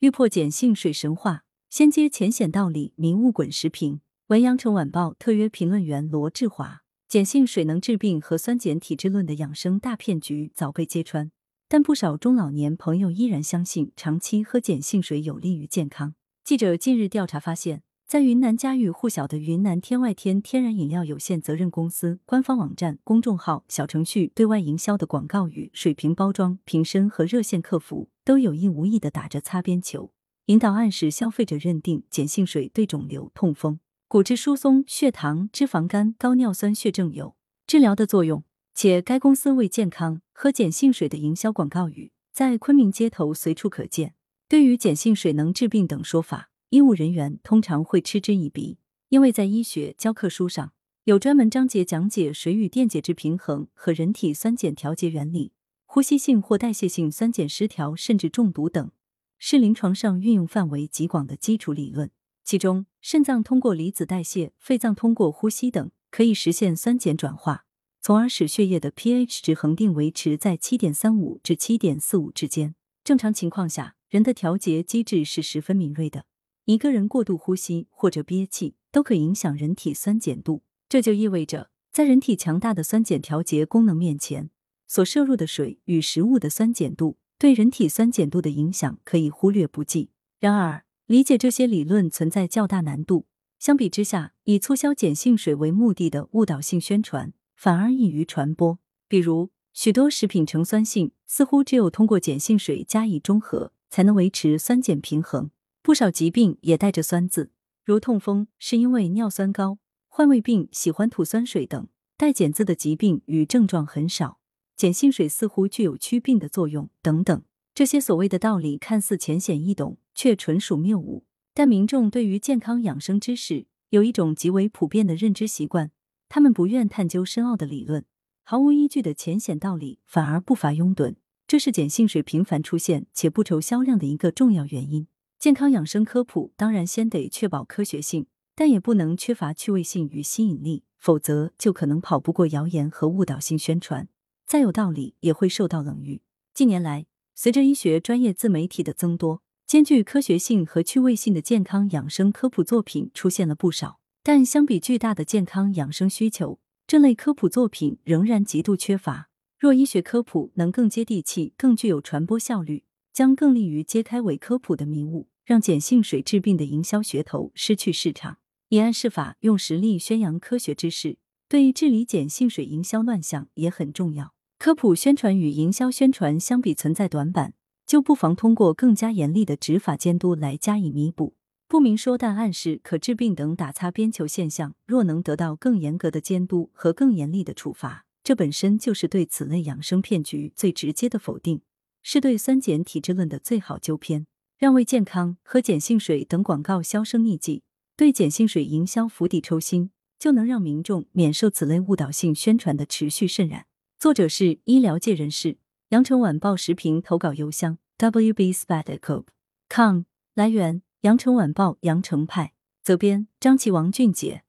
欲破碱性水神话，先接浅显道理，明雾滚石瓶。文阳城晚报特约评论员罗志华：碱性水能治病和酸碱体质论的养生大骗局早被揭穿，但不少中老年朋友依然相信长期喝碱性水有利于健康。记者近日调查发现。在云南家喻户晓的云南天外天天然饮料有限责任公司官方网站、公众号、小程序对外营销的广告语、水瓶包装、瓶身和热线客服，都有意无意的打着擦边球，引导暗示消费者认定碱性水对肿瘤、痛风、骨质疏松、血糖、脂肪肝、高尿酸血症有治疗的作用。且该公司为健康喝碱性水的营销广告语，在昆明街头随处可见。对于碱性水能治病等说法。医务人员通常会嗤之以鼻，因为在医学教科书上有专门章节讲解水与电解质平衡和人体酸碱调节原理、呼吸性或代谢性酸碱失调甚至中毒等，是临床上运用范围极广的基础理论。其中，肾脏通过离子代谢，肺脏通过呼吸等，可以实现酸碱转化，从而使血液的 pH 值恒定维持在七点三五至七点四五之间。正常情况下，人的调节机制是十分敏锐的。一个人过度呼吸或者憋气，都可影响人体酸碱度。这就意味着，在人体强大的酸碱调节功能面前，所摄入的水与食物的酸碱度对人体酸碱度的影响可以忽略不计。然而，理解这些理论存在较大难度。相比之下，以促销碱性水为目的的误导性宣传反而易于传播。比如，许多食品呈酸性，似乎只有通过碱性水加以中和，才能维持酸碱平衡。不少疾病也带着酸字，如痛风是因为尿酸高，患胃病喜欢吐酸水等。带碱字的疾病与症状很少，碱性水似乎具有祛病的作用等等。这些所谓的道理看似浅显易懂，却纯属谬误。但民众对于健康养生知识有一种极为普遍的认知习惯，他们不愿探究深奥的理论，毫无依据的浅显道理反而不乏拥趸，这是碱性水频繁出现且不愁销量的一个重要原因。健康养生科普当然先得确保科学性，但也不能缺乏趣味性与吸引力，否则就可能跑不过谣言和误导性宣传。再有道理也会受到冷遇。近年来，随着医学专业自媒体的增多，兼具科学性和趣味性的健康养生科普作品出现了不少。但相比巨大的健康养生需求，这类科普作品仍然极度缺乏。若医学科普能更接地气、更具有传播效率。将更利于揭开伪科普的迷雾，让碱性水治病的营销噱头失去市场。以案示法，用实力宣扬科学知识，对治理碱性水营销乱象也很重要。科普宣传与营销宣传相比存在短板，就不妨通过更加严厉的执法监督来加以弥补。不明说但暗示可治病等打擦边球现象，若能得到更严格的监督和更严厉的处罚，这本身就是对此类养生骗局最直接的否定。是对酸碱体质论的最好纠偏，让为健康喝碱性水等广告销声匿迹，对碱性水营销釜底抽薪，就能让民众免受此类误导性宣传的持续渗染。作者是医疗界人士，羊城晚报时评投稿邮箱 wbspadcope.com。来源：羊城晚报羊城派，责编：张琪、王俊杰。